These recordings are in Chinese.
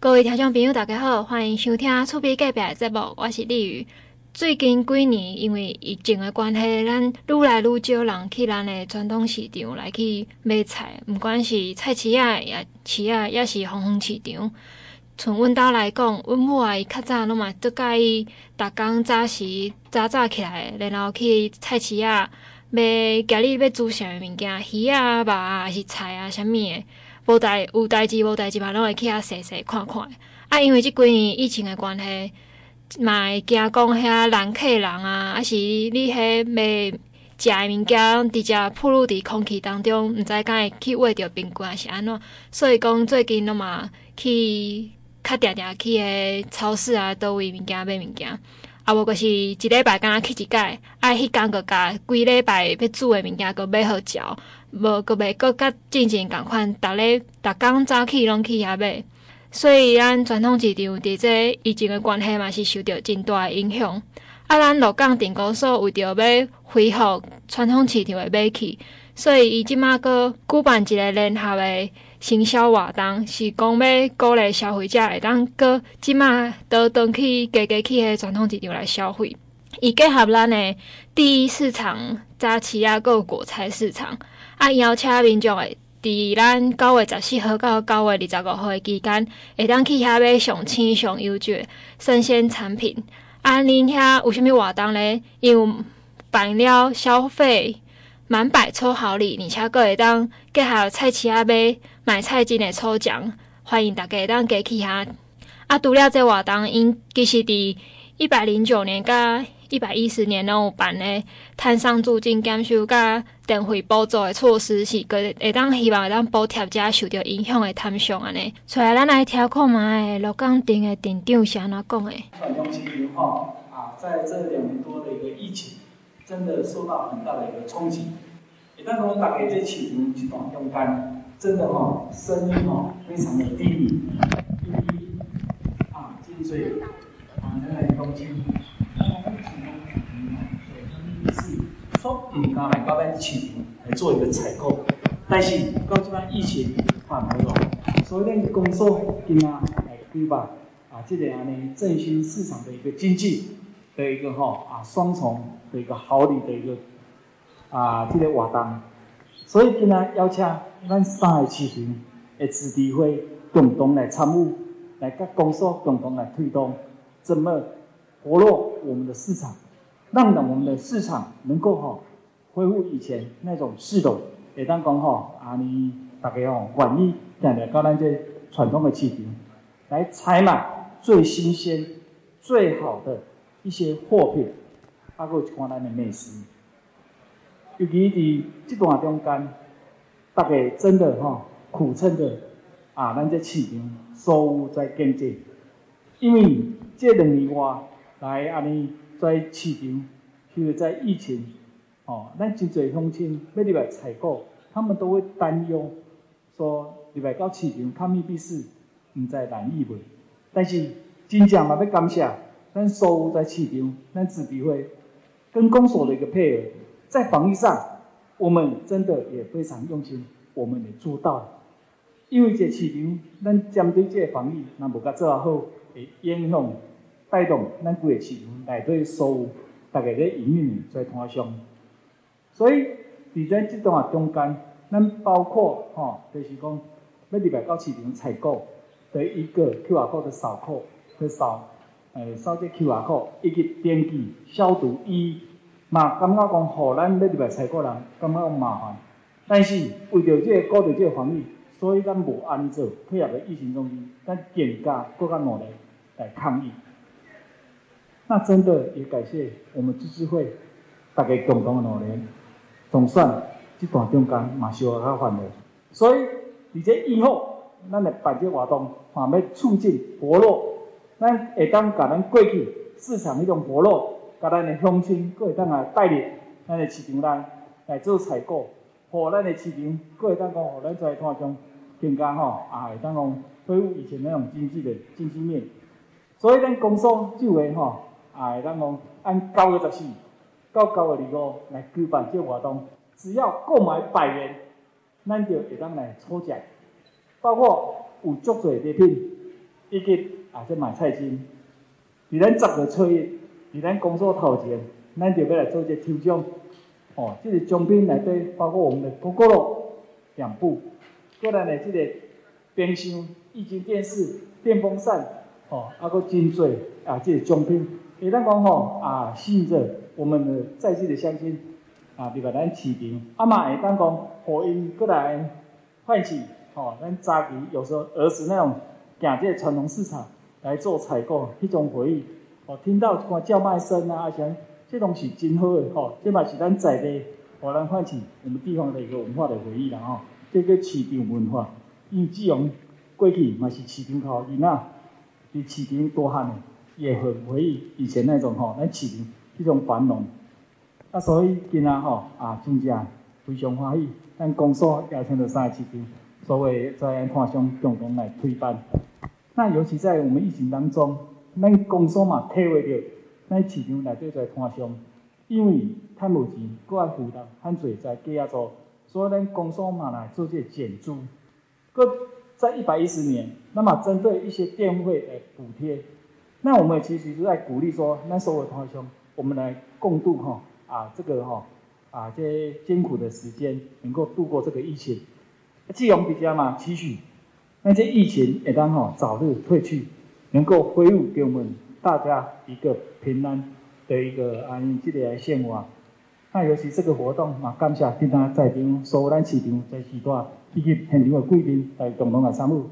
各位听众朋友，大家好，欢迎收听《厝边隔壁》节目，我是丽宇。最近几年，因为疫情的关系，咱愈来愈少人去咱的传统市场来去买菜，毋管是菜市啊、也市啊，也是红红市场。从阮兜来讲，阮母啊伊较早拢嘛都介意，逐工早时早早起来，然后去菜市啊买家己要煮啥物物件，鱼啊、肉啊，还是菜啊，啥物的。无代有代志无代志嘛，拢会去遐踅踅看看。啊，因为即几年疫情的关系，嘛会惊讲遐人客人啊，还是你遐卖食的物件，伫遮暴露伫空气当中，毋知敢会去喂着病菌还是安怎。所以讲最近拢嘛去较定定去个超市啊，倒位物件买物件。啊，无就是一礼拜敢若去一摆，啊，迄工个甲规礼拜要煮的物件个买好食。无，阁袂阁较进前共款，逐日逐工早起拢去遐买，所以咱传统市场伫这疫情的关系嘛，是受到真大诶影响。啊，咱鹿港镇公所为着要恢复传统市场诶买气，所以伊即马阁举办一个联合诶行销活动，是讲要鼓励消费者会当阁即马倒转去加加去迄传统市场来消费。伊结合咱诶第一市场早市啊，阁有果菜市场。啊，邀请民众诶，伫咱九月十四号到九月二十五号诶期间，会当去遐买上青上优质生鲜产品。啊，恁遐有啥物活动咧？因为办了消费满百抽好礼，而且阁会当结合菜市啊买买菜金诶抽奖，欢迎大家会当加去遐。啊，除了这活动，因其实伫一百零九年甲一百一十年拢有办诶摊商租金减收甲电费补助的措施，是个会当希望会当补贴遮受到影响的摊商安尼。所以咱来听看嘛，诶，鹿港镇的镇长是安怎讲诶？传统市场哈啊，在这两年多的一个疫情，真的受到很大的一个冲击。也当我大家这市场一段中间，真的哈，生意哈非常的低迷，第一啊，进水啊，那个东西。说唔敢来到咱市场来做一个采购，但是到这边疫情缓和了，所以咱公所今啊来举办啊，这个安尼振兴市场的一个经济的一个吼啊双重的一个好礼的一个啊这个活动，所以今啊邀请咱三个市场的子弟会共同来参与，来甲公所共同来推动，怎么活络我们的市场。让我们的市场能够哈恢复以前那种势头，也当讲哈啊，你大家哦愿意来来到咱这传统的市场来采买最新鲜、最好的一些货品，包括看咱的美食。尤其在这段中间，大家真的哈苦撑着啊，咱这市场收入在经济，因为这两年外来安尼。在市场，就是在疫情，哦，咱真侪乡亲要入来采购，他们都会担忧，说入来到市场，看密闭式，毋知难易袂。但是真正嘛要感谢，咱所有在市场，咱子弟会跟公所的一个配合，在防疫上，我们真的也非常用心，我们也做到了。因为这市场，咱针对这个防疫，若无甲做好，会影响。带动咱规个市场内底所有大家咧营运在摊商，所以伫咱即段中间，咱包括吼，就是讲要入来到市场采购的一个 QR code 的扫扣，去扫诶扫这 QR code，以及点击消毒衣，嘛感觉讲，互咱要入来采购人感觉麻烦，但是为着这个顾着这个防疫，所以咱无安尼做，配合个疫情中心，咱更加更加努力来抗疫。那真的也感谢我们自治会大家共同的努力，总算这段中间嘛是有较缓和。所以而且以后咱的办这活动，还要促进活络，咱会当甲咱过去市场迄种活络，甲咱的乡亲，搁会当来带领咱的市场内来做采购，互咱的市场搁会当讲，互咱在摊商更加吼，啊会当讲恢复以前那种经济的经济面。所以咱公所就会吼。哎，咱讲按九月十四到九月二十五来举办这活动，只要购买百元，咱就会当来抽奖，包括有足侪礼品，以及啊，这买菜金，伫咱十月初一，伫咱工作头前，咱就要来做一抽奖。哦，这个奖品内底包括我们的 Gogoro 两部，过来呢，这个冰箱、液晶电视、电风扇，哦，还佫真济啊，这个奖品，会当讲吼啊，吸引着我们的在地的乡亲啊，比如咱市场，啊嘛会当讲，互因过来唤起，吼，咱早期有时候儿时那种行这传统市场来做采购，迄种回忆，哦，听到看叫卖声啊，而且。这东西真好诶，吼，这嘛是咱在地，互咱唤起我们地方的一个文化的回忆啦，吼。这个市场文化，因为这种过去嘛是市场口，囡仔伫市场大汉诶，也很回忆以前那种吼，咱市场这种繁荣。啊，所以今仔吼啊，真正非常欢喜，咱公所邀请了三个市场，所谓在看上共同来推办。那尤其在我们疫情当中，咱公所嘛体会到。咱市场内底在看商，因为趁无钱，搁爱负担很侪在计亚做，所以咱公所嘛来做这减租。搁在一百一十年，那么针对一些电费的补贴，那我们其实是在鼓励说，咱所有看商，我们来共度哈啊这个哈啊这些艰苦的时间，能够度过这个疫情。基隆比较嘛期许，那些疫情会当哈早日退去，能够恢复给我们。大家一个平安的一个安这个来生活。那尤其这个活动嘛，感谢今天在场所有咱市场在时段以及现场的贵宾来共同来参与。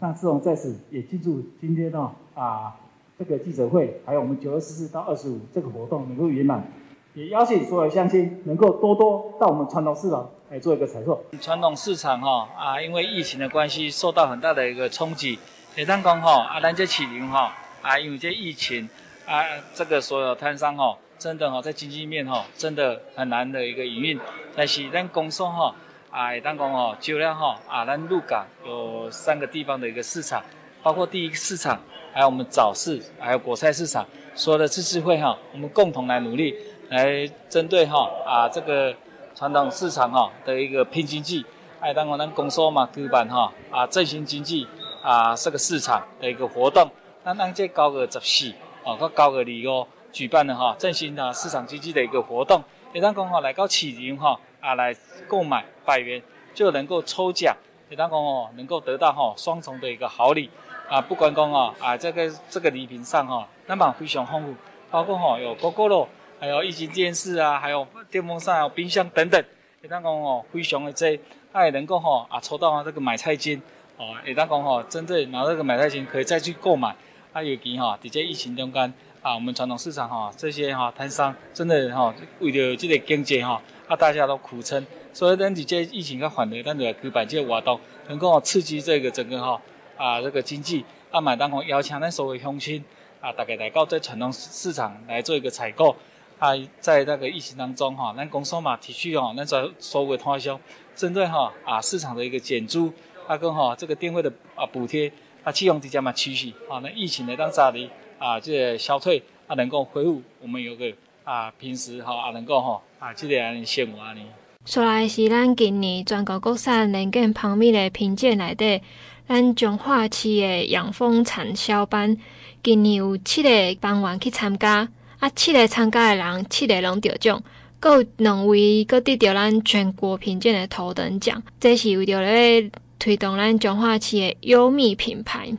那志荣在此也记住今天哦啊这个记者会，还有我们九月十四到二十五这个活动能够圆满，也邀请所有乡亲能够多多到我们传统市场来做一个采购。传统市场哈啊，因为疫情的关系受到很大的一个冲击，也当讲哈啊，咱这起灵哈。啊，因为这疫情，啊，这个所有摊商哈，真的哈，在经济面哈，真的很难的一个营运。但是咱公所哈，啊，当讲哦，就量哈，啊，咱鹿港有三个地方的一个市场，包括第一个市场，还有我们早市，还有果菜市场，所有的自治会哈，我们共同来努力，来针对哈，啊，这个传统市场哈的一个拼经济，还当讲咱公所嘛，举办哈，啊，振兴经济，啊，这个市场的一个活动。那咱这九月十四，哦，到九月二五举办的哈振兴的市场经济的一个活动，也当讲哈来到市场哈啊来购买百元就能够抽奖，也当讲哦能够得到哈双重的一个好礼啊，不管讲哦啊这个这个礼品上哈那么非常丰富，包括哈有 Gogoro，还有液晶电视啊，还有电风扇、还有冰箱等等，也当讲哦非常的这，他也能够哈啊抽到啊这个买菜金，哦也当讲哈针对拿这个买菜金可以再去购买。啊，尤其哈，在这疫情中间啊，我们传统市场哈，这些哈摊商真的哈，为了这个经济哈，啊，大家都苦撑，所以咱在这疫情较缓和，咱就来举办这个活动，能够刺激这个整个哈啊这个经济，啊，买单我邀请咱所有乡亲啊，大家来到这传统市场来做一个采购，啊，在那个疫情当中哈，咱公所嘛提出哈，咱所所有摊销针对哈啊市场的一个减租，啊跟哈这个电费的啊补贴。啊，气象之家嘛趋势，啊，那疫情的当下的啊，这个消退啊，能够恢复，我们有个啊，平时哈啊，能够哈啊，这个生活呢。说来是咱今年全国国产能源排名的评鉴内底，咱彰化市的养蜂产销班，今年有七个班员去参加，啊，七个参加的人，七个拢得奖，各有两位各得着咱全国评鉴的头等奖，这是为了咧。推动咱彰化市的优米品牌。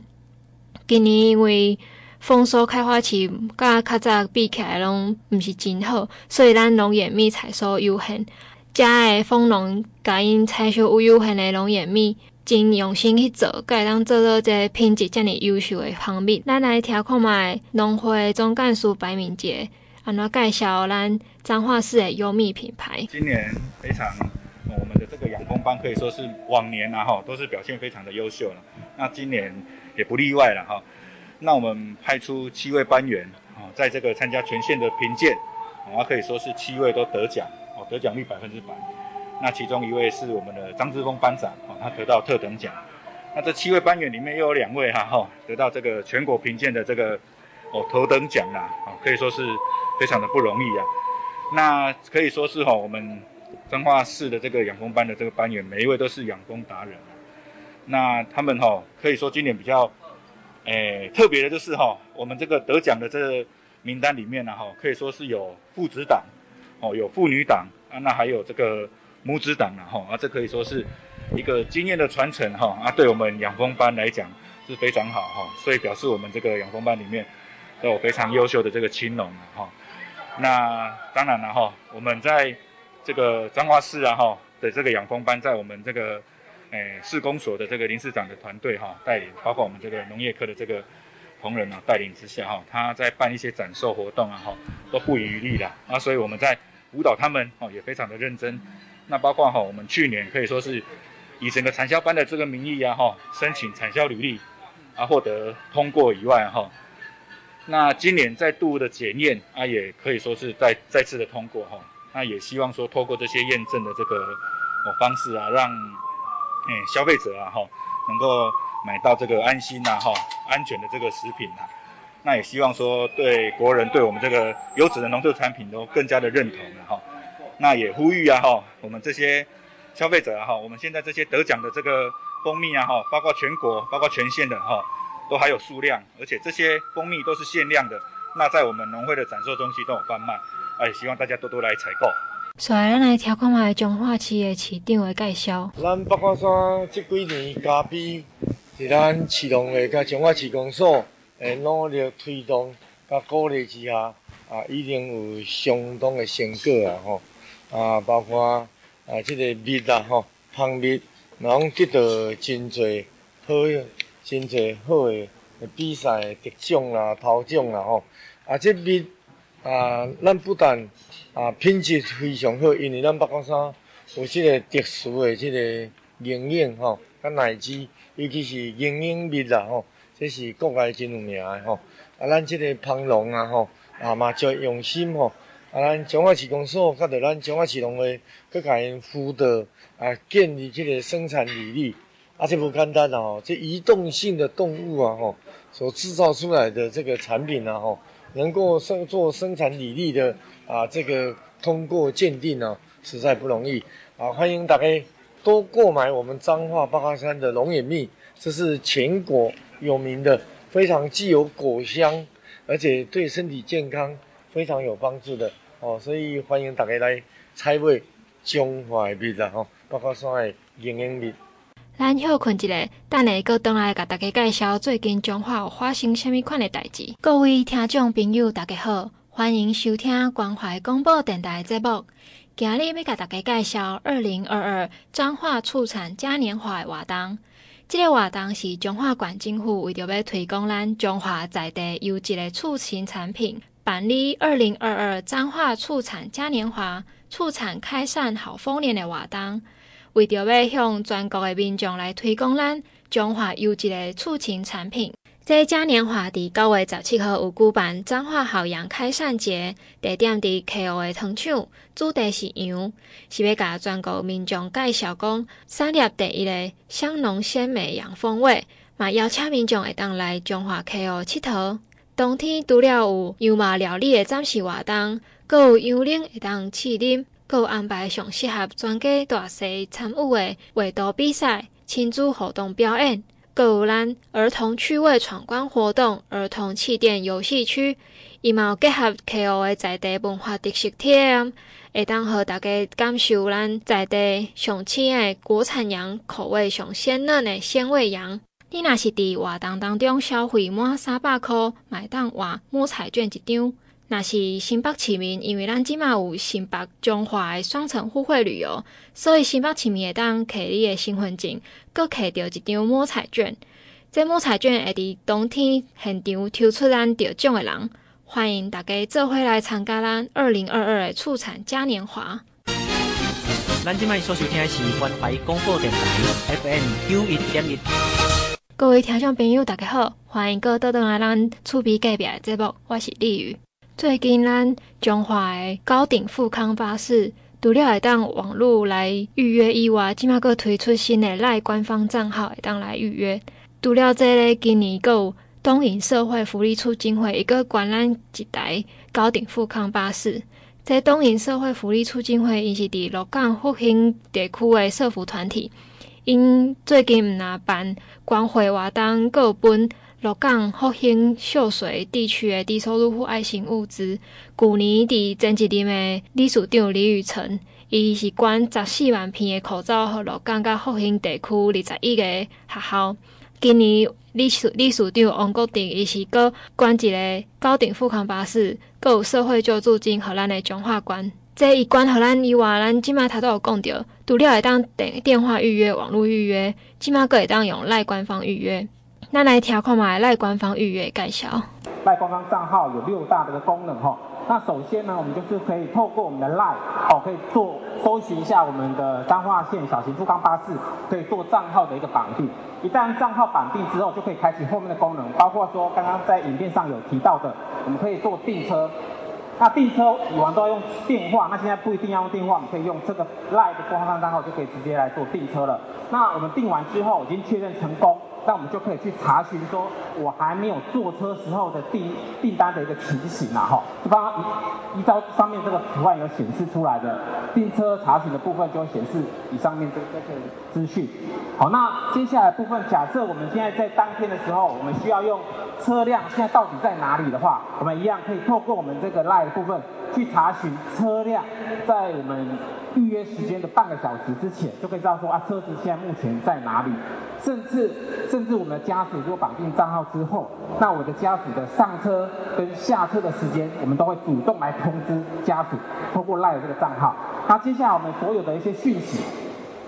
今年因为丰收开花期，甲较早比起来拢毋是真好，所以咱龙眼米采收有限。遮个丰农甲因采收有有限的龙眼米，真用心去做，才会当做到这品质遮尔优秀的蜂蜜。咱来听看觅农会总干事白敏杰安怎介绍咱彰化市的优米品牌。今年非常。我们的这个养蜂班可以说是往年啊哈都是表现非常的优秀了，那今年也不例外了哈。那我们派出七位班员啊，在这个参加全县的评鉴，啊可以说是七位都得奖哦，得奖率百分之百。那其中一位是我们的张志峰班长啊，他得到特等奖。那这七位班员里面又有两位哈哈得到这个全国评鉴的这个哦头等奖啦，啊可以说是非常的不容易啊。那可以说是哈我们。彰化市的这个养蜂班的这个班员，每一位都是养蜂达人。那他们哈可以说今年比较诶，特别的就是哈，我们这个得奖的这个名单里面呢，哈，可以说是有父子党，哦，有妇女党啊，那还有这个母子档了哈，啊，这可以说是一个经验的传承哈，啊，对我们养蜂班来讲是非常好哈，所以表示我们这个养蜂班里面都有非常优秀的这个青农哈。那当然了哈，我们在这个彰化市啊哈的这个养蜂班，在我们这个。诶，市公所的这个林市长的团队哈带领，包括我们这个农业科的这个同仁啊带领之下哈，他在办一些展售活动啊哈，都不遗余力的啊，所以我们在辅导他们哦也非常的认真。那包括哈我们去年可以说是以整个产销班的这个名义啊哈，申请产销履历啊获得通过以外哈，那今年再度的检验啊也可以说是再再次的通过哈，那也希望说透过这些验证的这个哦方式啊让。哎，消费者啊，哈，能够买到这个安心呐，哈，安全的这个食品呐，那也希望说对国人对我们这个优质的农特产品都更加的认同了哈。那也呼吁啊，哈，我们这些消费者啊，哈，我们现在这些得奖的这个蜂蜜啊，哈，包括全国、包括全县的哈，都还有数量，而且这些蜂蜜都是限量的，那在我们农会的展售中心都有贩卖，哎，希望大家多多来采购。所以，咱来听看卖彰化市的市长的介绍。咱北卦山这几年加倍是咱市农会甲彰化市公所诶努力推动甲鼓励之下，啊，已经有相当的成果啊！吼，啊，包括啊，这个蜜啊，吼，蜂蜜，拢得到真侪好，真侪好的比赛得奖啦、头奖啦，吼，啊，即蜜啊，咱不但啊，品质非常好，因为咱北港山有即个特殊的即个营养吼，甲奶汁，尤其是营养蜜啦吼，这是国外真有名的吼。啊，咱即个蜂农啊吼，啊嘛就用心吼，啊，咱彰化市公所甲着咱彰化市农会，佮甲因辅导啊，建立这个生产履历，啊，这不简单哦，这移动性的动物啊吼，所制造出来的这个产品啊吼，能够生做生产履历的。啊，这个通过鉴定呢，实在不容易啊！欢迎大家多购买我们彰化八卦山的龙眼蜜，这是全国有名的，非常具有果香，而且对身体健康非常有帮助的哦。所以欢迎大家来采买彰化的蜜啊！吼，包括山的营养蜜。咱休困一下，等下搁转来甲大家介绍最近彰化有发生什么款的代志。各位听众朋友，大家好。欢迎收听关怀广播电台节目。今日要甲大家介绍二零二二彰化畜产嘉年华的活动。这个活动是彰化县政府为着要推广咱彰化在地优质的畜禽产品，办理二零二二彰化畜产嘉年华畜产开善好丰年的活动，为着要向全国的民众来推广咱彰化优质的畜禽产品。这嘉年华伫九月十七号有举办彰化好羊开善节，地点伫溪湖的糖厂，主题是羊，是要甲全国民众介绍讲产业第一个香浓鲜美羊风味，嘛邀请民众会当来彰化溪湖佚佗。冬天除了有羊肉料理的展示活动，阁有羊奶会当试饮，阁有安排上适合全家大细参与的画图比赛、亲子活动表演。阁有咱儿童趣味闯关活动、儿童气垫游戏区，伊嘛有结合溪湖的在地文化特色体验，会当互大家感受咱在地上青的国产羊，口味上鲜嫩的鲜味羊。你若是伫活动当中消费满三百块，买当换摸彩券一张。若是新北市民，因为咱即马有新北中华的双层互惠旅游，所以新北市民会当摕你的身份证，阁摕到一张摸彩券。这摸彩券会伫当天现场抽出咱得奖的人，欢迎大家做伙来参加咱二零二二的畜产嘉年华。咱即卖所收听的是关怀广播电台 FM 九一点一。各位听众朋友，大家好，欢迎阁倒转来咱厝边隔壁的节目，我是丽宇。最近咱中华的高鼎富康巴士，除了会当网络来预约以外，即马阁推出新的赖官方账号会当来预约。除了这个，今年阁有东引社会福利促进会一个观览一台高鼎富康巴士。这东引社会福利促进会，伊是伫鹿港复兴地区的社福团体，因最近毋若办关怀活动，阁有分鹿港复兴秀水地区的低收入户爱心物资。去年伫前一任的理事长李宇成，伊是捐十四万片的口罩，予鹿港甲复兴地区二十一个学校。今年理事理事长王国定，伊是搁捐一个高顶复康巴士，阁有社会救助金，予咱的彰化县。这一关，予咱以外，咱即马头都有讲到，除了会当电电话预约、网络预约，即马阁会当用赖官方预约。咱来听看嘛，赖官方预约介绍。赖官方账号有六大的功能哈。那首先呢，我们就是可以透过我们的赖哦，可以做搜寻一下我们的彰化县小型复康巴士，可以做账号的一个绑定。一旦账号绑定之后，就可以开启后面的功能，包括说刚刚在影片上有提到的，我们可以做订车。那订车以往都要用电话，那现在不一定要用电话，我们可以用这个 LINE 的官方账号就可以直接来做订车了。那我们订完之后已经确认成功，那我们就可以去查询说，我还没有坐车时候的订订单的一个情形啊，哈，就帮依依照上面这个图案有显示出来的订车查询的部分，就会显示以上面这这个资讯。好，那接下来部分，假设我们现在在当天的时候，我们需要用。车辆现在到底在哪里的话，我们一样可以透过我们这个 LINE 部分去查询车辆在我们预约时间的半个小时之前，就可以知道说啊，车子现在目前在哪里。甚至甚至我们的家属如果绑定账号之后，那我的家属的上车跟下车的时间，我们都会主动来通知家属，透过 LINE 这个账号。那接下来我们所有的一些讯息。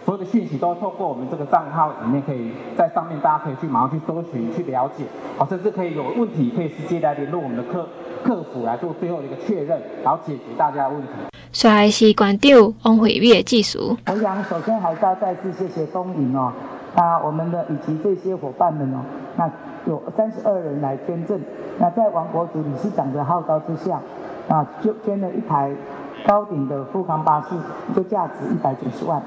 所有的讯息都透过我们这个账号里面，可以在上面，大家可以去马上去搜寻、去了解，好，甚至可以有问题可以直接来联络我们的客客服来做最后的一个确认，然后解决大家的问题。所以是馆长王惠美的技术。我想首先还是要再次谢谢东营哦，那我们的以及这些伙伴们哦，那有三十二人来捐赠，那在王国主理事长的号召之下，啊，就捐了一台高顶的富康巴士，就价值一百九十万。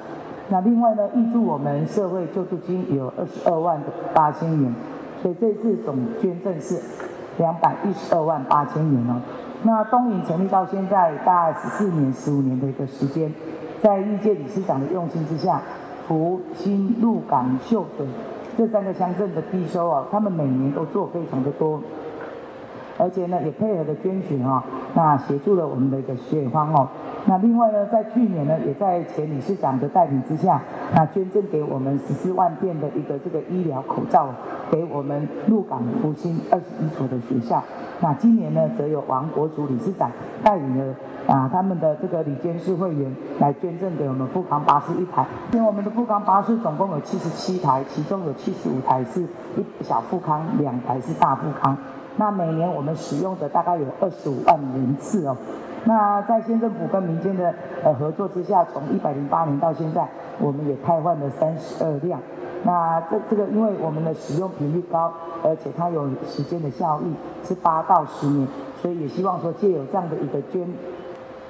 那另外呢，挹注我们社会救助金有二十二万八千元，所以这次总捐赠是两百一十二万八千元哦。那东营成立到现在大概十四年、十五年的一个时间，在历届理事长的用心之下，福兴、鹿港、秀水这三个乡镇的低收哦，他们每年都做非常的多，而且呢也配合的捐血哦，那协助了我们的一个血荒哦。那另外呢，在去年呢，也在前理事长的带领之下，那捐赠给我们十四万片的一个这个医疗口罩，给我们鹿港福兴二十一所的学校。那今年呢，则有王国祖理事长带领了啊他们的这个理监事会员来捐赠给我们富康巴士一台。因为我们的富康巴士总共有七十七台，其中有七十五台是一小富康，两台是大富康。那每年我们使用的大概有二十五万人次哦。那在县政府跟民间的呃合作之下，从一百零八年到现在，我们也汰换了三十二辆。那这这个因为我们的使用频率高，而且它有时间的效益，是八到十年，所以也希望说借有这样的一个捐。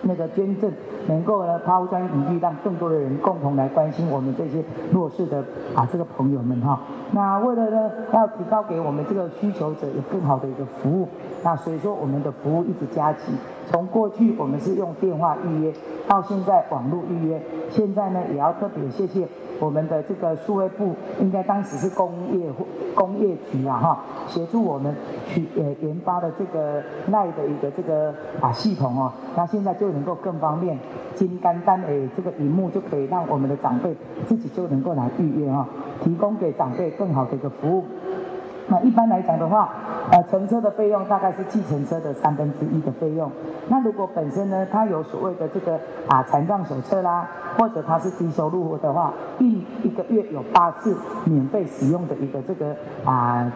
那个捐赠能够呢抛砖引玉，让更多的人共同来关心我们这些弱势的啊这个朋友们哈。那为了呢要提高给我们这个需求者有更好的一个服务，那所以说我们的服务一直加急。从过去我们是用电话预约，到现在网络预约，现在呢也要特别谢谢我们的这个数位部，应该当时是工业工业局啊哈，协助我们去呃研发的这个赖的一个这个啊系统哦，那现在就能够更方便，金单单诶这个萤幕就可以让我们的长辈自己就能够来预约哈，提供给长辈更好的一个服务。那一般来讲的话，呃，乘车的费用大概是计程车的三分之一的费用。那如果本身呢，他有所谓的这个啊残障手册啦，或者他是低收入户的话，一一个月有八次免费使用的一个这个啊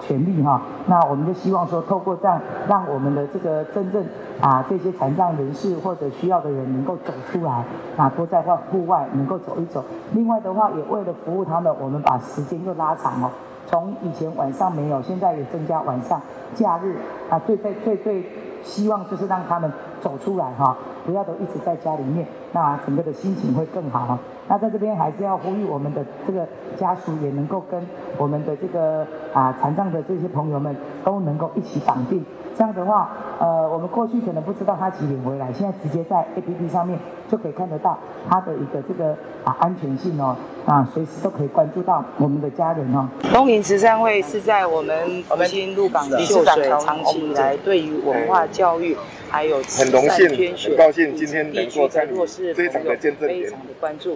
权利哈。那我们就希望说，透过这样，让我们的这个真正啊这些残障人士或者需要的人能够走出来，啊多在户户外能够走一走。另外的话，也为了服务他们，我们把时间又拉长哦。从以前晚上没有，现在也增加晚上、假日啊，最最最最希望就是让他们走出来哈，不要都一直在家里面，那整个的心情会更好哈。那在这边还是要呼吁我们的这个家属也能够跟我们的这个啊残障的这些朋友们都能够一起绑定。这样的话，呃，我们过去可能不知道他几点回来，现在直接在 APP 上面就可以看得到他的一个这个啊安全性哦，啊，随时都可以关注到我们的家人哦。东明慈善会是在我们我们新鹿港的秀水长期以来对于文化教育。还有慈善捐血，很高兴今天能够参与这一场的见证年。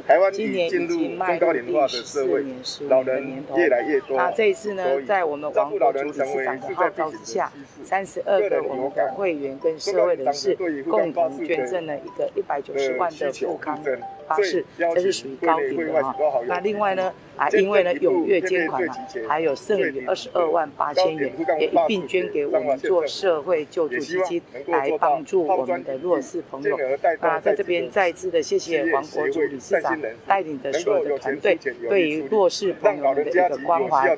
台湾已经进入中高龄化的社会，老人越来越多。那这一次呢，在我们王国主理事长的号召之下，三十二个我们的会员跟社会人士共同捐赠了一个一百九十万的富康巴士，这是属于高频的哈。那另外呢，啊，因为呢踊跃捐款嘛，还有剩余二十二万八千元也一并捐给我们做社会救助基金来。帮助我们的弱势朋友，那在这边再次的谢谢王国柱理事长带领的所有的团队对于弱势朋友的一个关怀。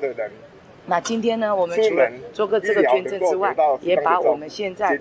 那今天呢，我们除了做个这个捐赠之外，也把我们现在啊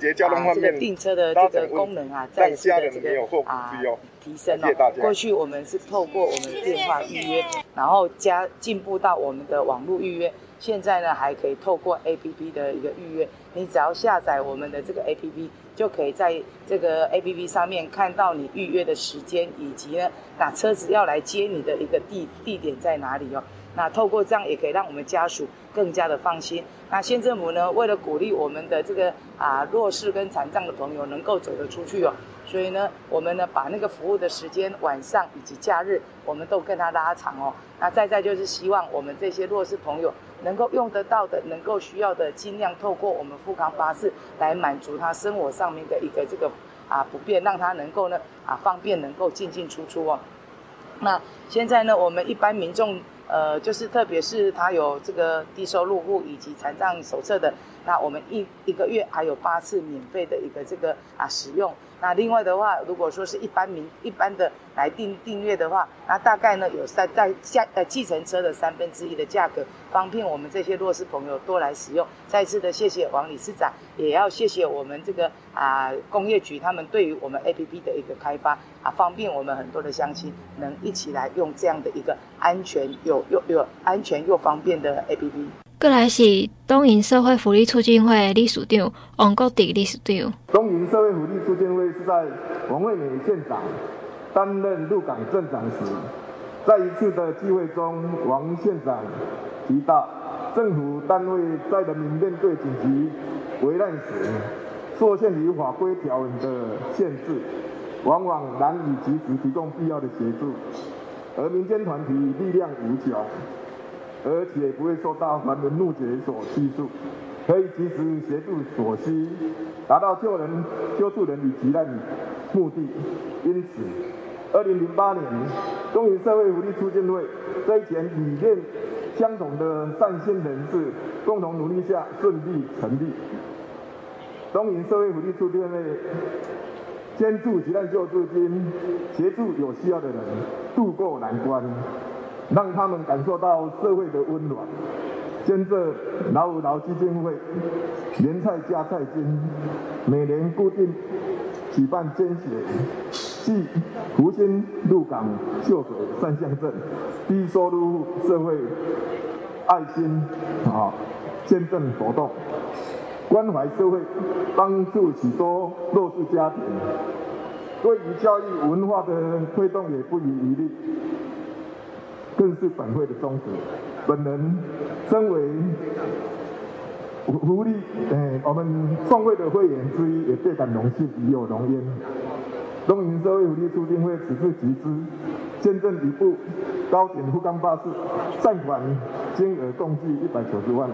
这个订车的这个功能啊再次的这个啊提升了。过去我们是透过我们的电话预约，然后加进步到我们的网络预约。现在呢，还可以透过 APP 的一个预约，你只要下载我们的这个 APP，就可以在这个 APP 上面看到你预约的时间，以及呢，那车子要来接你的一个地地点在哪里哦。那透过这样，也可以让我们家属更加的放心。那县政府呢，为了鼓励我们的这个啊弱势跟残障的朋友能够走得出去哦，所以呢，我们呢把那个服务的时间晚上以及假日，我们都跟他拉长哦。那再再就是希望我们这些弱势朋友。能够用得到的，能够需要的，尽量透过我们富康巴士来满足他生活上面的一个这个啊不便，让他能够呢啊方便能够进进出出哦。那现在呢，我们一般民众呃，就是特别是他有这个低收入户以及残障手册的，那我们一一个月还有八次免费的一个这个啊使用。那另外的话，如果说是一般民一般的来订订阅的话，那大概呢有三在下呃计程车的三分之一的价格，方便我们这些弱势朋友多来使用。再次的谢谢王理事长，也要谢谢我们这个啊工业局他们对于我们 APP 的一个开发啊，方便我们很多的乡亲能一起来用这样的一个安全又又又安全又方便的 APP。过来是东营社会福利促进会理事长王国迪理事长。东营社会福利促进会是在王惠美县长担任鹿港镇长时，在一次的聚会中，王县长提到，政府单位在人民面对紧急危难时，受限于法规条文的限制，往往难以及时提供必要的协助，而民间团体力量无穷。而且不会受到繁文縟节所拘束，可以及时协助所需，达到救人、救助人于急难目的。因此，二零零八年，东瀛社会福利促进会在一群理念相同的善心人士共同努力下顺利成立。东营社会福利促进会捐助急难救助金，协助有需要的人渡过难关。让他们感受到社会的温暖。捐赠老吾老基金会年菜加菜金，每年固定举办捐血暨福兴鹿港秀水三乡镇低收入社会爱心啊捐赠活动，关怀社会，帮助许多弱势家庭。对于教育文化的推动也不遗余力。更是本会的宗旨。本人身为福利，诶，我们创会的会员之一，也倍感荣幸，与有荣焉。东瀛社会福利促进会此次集资捐赠一部高点复康巴士，善款金额共计一百九十万。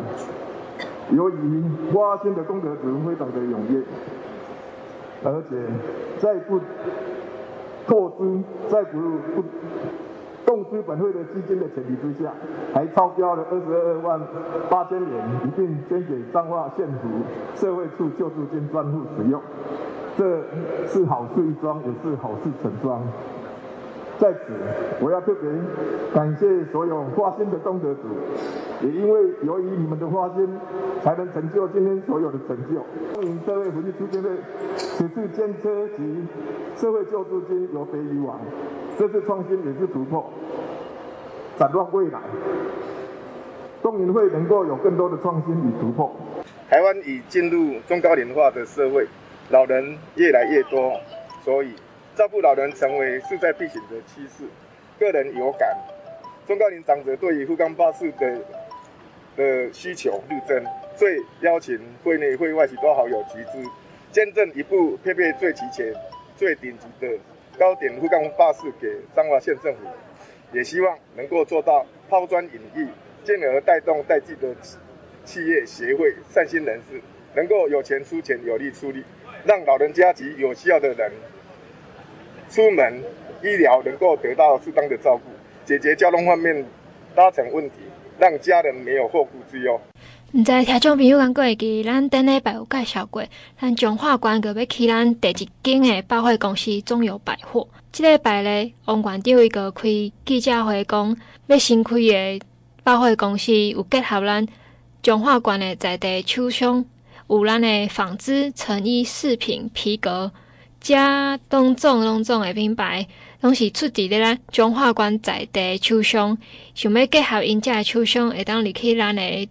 由于花心的功德主非常的踊跃，而且再不透支，再不不。动资本会的基金的前提之下，还超标了二十二万八千元，一并捐给彰化县府社会处救助金专户使用。这是好事一桩，也是好事成双。在此，我要特别感谢所有花心的功德主，也因为由于你们的花心，才能成就今天所有的成就。欢迎社会福利促进会此次捐车及社会救助金有别以往。这次创新也是突破，展望未来，动员会能够有更多的创新与突破。台湾已进入中高龄化的社会，老人越来越多，所以照顾老人成为势在必行的趋势。个人有感，中高龄长者对于富冈巴士的的需求日增，最邀请会内会外许多好友集资，捐赠一部配备最齐全、最顶级的高点富冈巴士给彰化县政府，也希望能够做到抛砖引玉，进而带动在地的企业协会、善心人士，能够有钱出钱、有力出力，让老人家及有需要的人出门医疗能够得到适当的照顾，解决交通方面搭乘问题，让家人没有后顾之忧。毋知听众朋友敢会记，咱顶礼拜有介绍过，咱彰化县个要起咱第一间的百货公司中友百货。即礼拜咧，王县长伊个开记者会讲，要新开的百货公司有结合咱彰化县的在地厂商，有咱的纺织、成衣、饰品、皮革，加种种种种的品牌，拢是出伫咧咱彰化县在地厂商，想要结合因遮的厂商，会当入去咱的。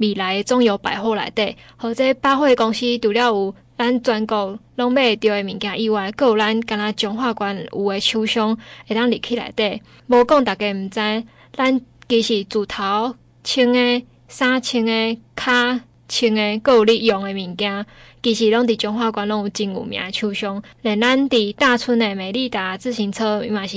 未来的中友百货内底，或者百货公司除了有咱全国拢买得到的物件以外，阁有咱敢若彰化县有诶厂商会当入去内底。无讲大家毋知，咱 其实自头穿诶、衫穿诶、骹穿诶，阁有你用诶物件，其实拢伫彰化馆拢有真有名诶厂商。连咱伫大村诶美利达自行车，伊嘛是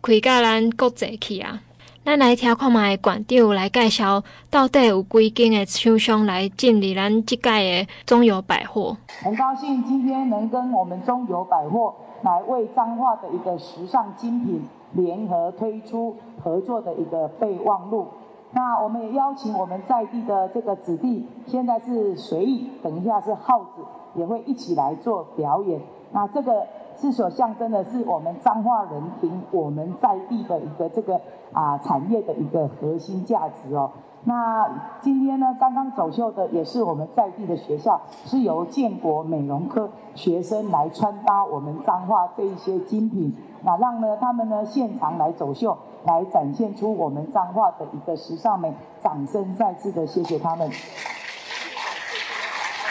开甲咱国际去啊。咱来听看觅县长来介绍，到底有几间的厂商来进入咱即届的中友百货。很高兴今天能跟我们中友百货来为彰化的一个时尚精品联合推出合作的一个备忘录。那我们也邀请我们在地的这个子弟，现在是随意，等一下是耗子，也会一起来做表演。那这个。是所象征的，是我们彰化人凭我们在地的一个这个啊产业的一个核心价值哦。那今天呢，刚刚走秀的也是我们在地的学校，是由建国美容科学生来穿搭我们彰化这一些精品，那让呢他们呢现场来走秀，来展现出我们彰化的一个时尚美。掌声再次的谢谢他们。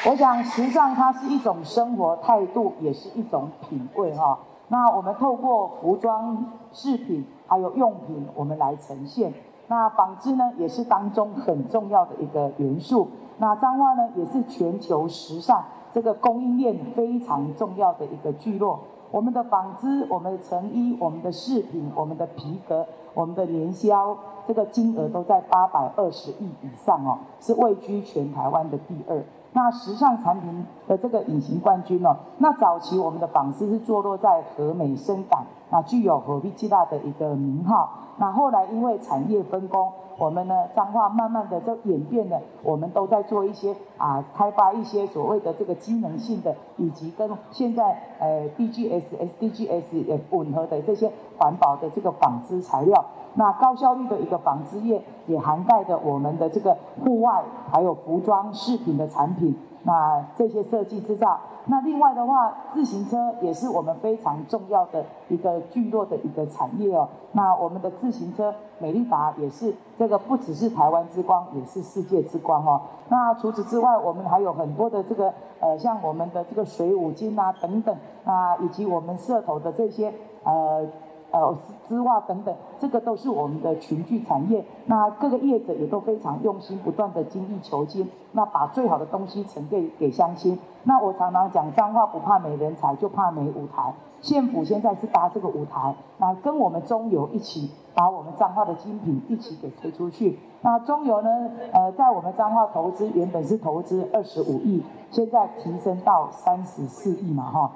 我想，时尚它是一种生活态度，也是一种品味哈。那我们透过服装、饰品还有用品，我们来呈现。那纺织呢，也是当中很重要的一个元素。那彰化呢，也是全球时尚这个供应链非常重要的一个聚落。我们的纺织、我们的成衣、我们的饰品、我们的皮革、我们的年销，这个金额都在八百二十亿以上哦，是位居全台湾的第二。那时尚产品的这个隐形冠军哦，那早期我们的纺织是坐落在和美生港，那具有火力巨大的一个名号。那后来因为产业分工，我们呢彰化慢慢的就演变了，我们都在做一些啊开发一些所谓的这个机能性的，以及跟现在呃 DGS、SDGs 也吻合的这些环保的这个纺织材料。那高效率的一个纺织业，也涵盖着我们的这个户外，还有服装饰品的产品。那这些设计制造，那另外的话，自行车也是我们非常重要的一个聚落的一个产业哦。那我们的自行车美利达也是这个不只是台湾之光，也是世界之光哦。那除此之外，我们还有很多的这个呃，像我们的这个水五金啊等等啊，以及我们社头的这些呃。呃，织袜等等，这个都是我们的群聚产业。那各个业者也都非常用心，不断的精益求精，那把最好的东西呈给给乡亲。那我常常讲，彰化不怕没人才，就怕没舞台。县府现在是搭这个舞台，那跟我们中友一起把我们彰化的精品一起给推出去。那中友呢，呃，在我们彰化投资原本是投资二十五亿，现在提升到三十四亿嘛，哈，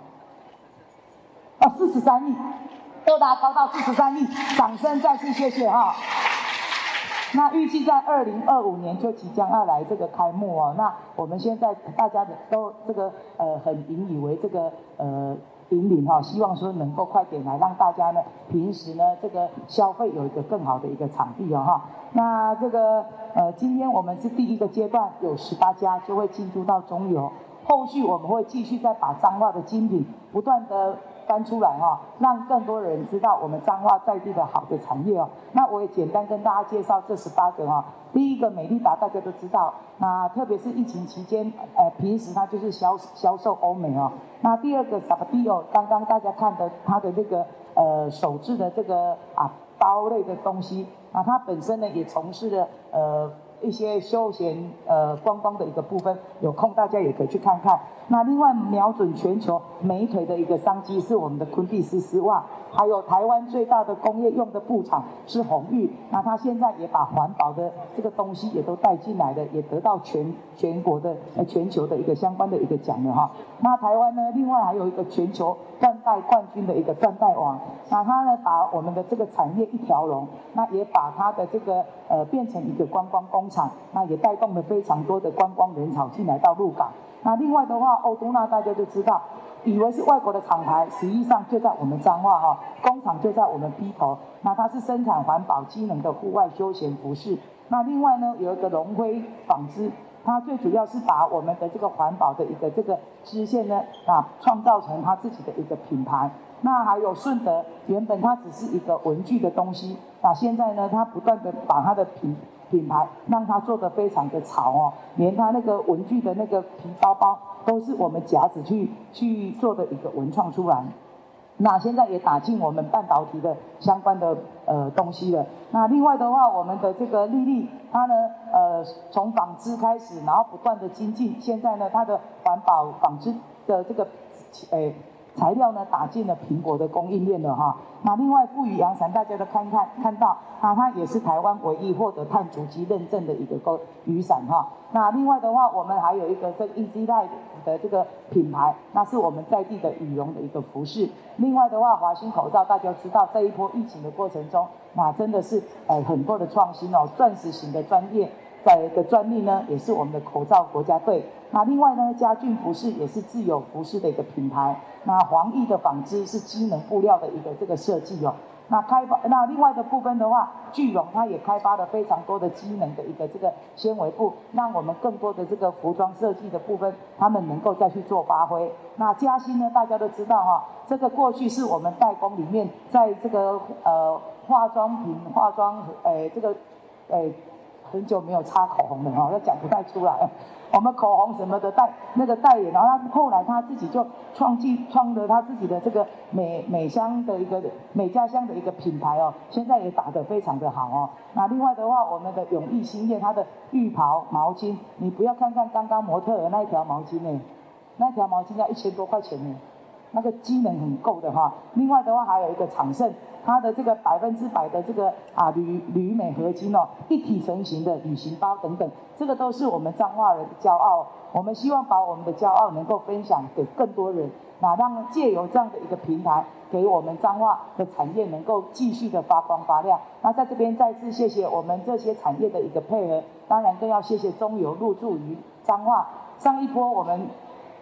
啊，四十三亿。都达高到四十三亿，掌声再次谢谢哈。那预计在二零二五年就即将要来这个开幕哦。那我们现在大家都这个呃很引以为这个呃引领哈，希望说能够快点来让大家呢平时呢这个消费有一个更好的一个场地哦哈。那这个呃今天我们是第一个阶段，有十八家就会进驻到中游，后续我们会继续再把彰化的精品不断的。搬出来哈，让更多人知道我们彰化在地的好的产业哦。那我也简单跟大家介绍这十八个哈。第一个美利达大家都知道，那特别是疫情期间，呃，平时它就是销销售欧美哦。那第二个 Sapadio，刚刚大家看的它的这个呃手制的这个啊包类的东西，那它本身呢也从事了呃。一些休闲呃观光的一个部分，有空大家也可以去看看。那另外瞄准全球美腿的一个商机是我们的昆蒂斯丝袜，还有台湾最大的工业用的布厂是红玉。那他现在也把环保的这个东西也都带进来了，也得到全全国的呃全球的一个相关的一个奖了哈。那台湾呢，另外还有一个全球钻带冠军的一个钻带王。那他呢把我们的这个产业一条龙，那也把他的这个呃变成一个观光工厂，那也带动了非常多的观光人潮进来到鹿港。那另外的话，欧都纳大家就知道，以为是外国的厂牌，实际上就在我们彰化哈，工厂就在我们埤头。那它是生产环保机能的户外休闲服饰。那另外呢，有一个龙辉纺织，它最主要是把我们的这个环保的一个这个支线呢，啊，创造成它自己的一个品牌。那还有顺德，原本它只是一个文具的东西，那现在呢，它不断的把它的品。品牌让它做得非常的潮哦，连它那个文具的那个皮包包都是我们夹子去去做的一个文创出来。那现在也打进我们半导体的相关的呃东西了。那另外的话，我们的这个丽丽，它呢呃从纺织开始，然后不断的精进，现在呢它的环保纺织的这个诶。材料呢打进了苹果的供应链了哈。那另外富宇阳伞大家都看看看到，啊它也是台湾唯一获得碳足迹认证的一个雨伞哈。那另外的话，我们还有一个这 Easy Life 的这个品牌，那是我们在地的羽绒的一个服饰。另外的话，华新口罩大家知道，这一波疫情的过程中，那真的是呃很多的创新哦，钻石型的专业。在的专利呢，也是我们的口罩国家队。那另外呢，家俊服饰也是自有服饰的一个品牌。那黄奕的纺织是机能布料的一个这个设计哦。那开发那另外的部分的话，聚荣它也开发了非常多的机能的一个这个纤维布，让我们更多的这个服装设计的部分，他们能够再去做发挥。那嘉兴呢，大家都知道哈，这个过去是我们代工里面，在这个呃化妆品、化妆诶这个诶。很久没有擦口红了哈，要讲不太出来。我们口红什么的代那个代言，然后他后来他自己就创记创了他自己的这个美美香的一个美家香的一个品牌哦，现在也打得非常的好哦。那另外的话，我们的永艺兴业它的浴袍毛巾，你不要看看刚刚模特儿那一条毛巾呢，那条毛巾要一千多块钱呢。那个机能很够的哈，另外的话还有一个长盛，它的这个百分之百的这个啊铝铝美合金哦，一体成型的旅行包等等，这个都是我们彰化人的骄傲。我们希望把我们的骄傲能够分享给更多人，那让借由这样的一个平台，给我们彰化的产业能够继续的发光发亮。那在这边再次谢谢我们这些产业的一个配合，当然更要谢谢中油入驻于彰化。上一波我们。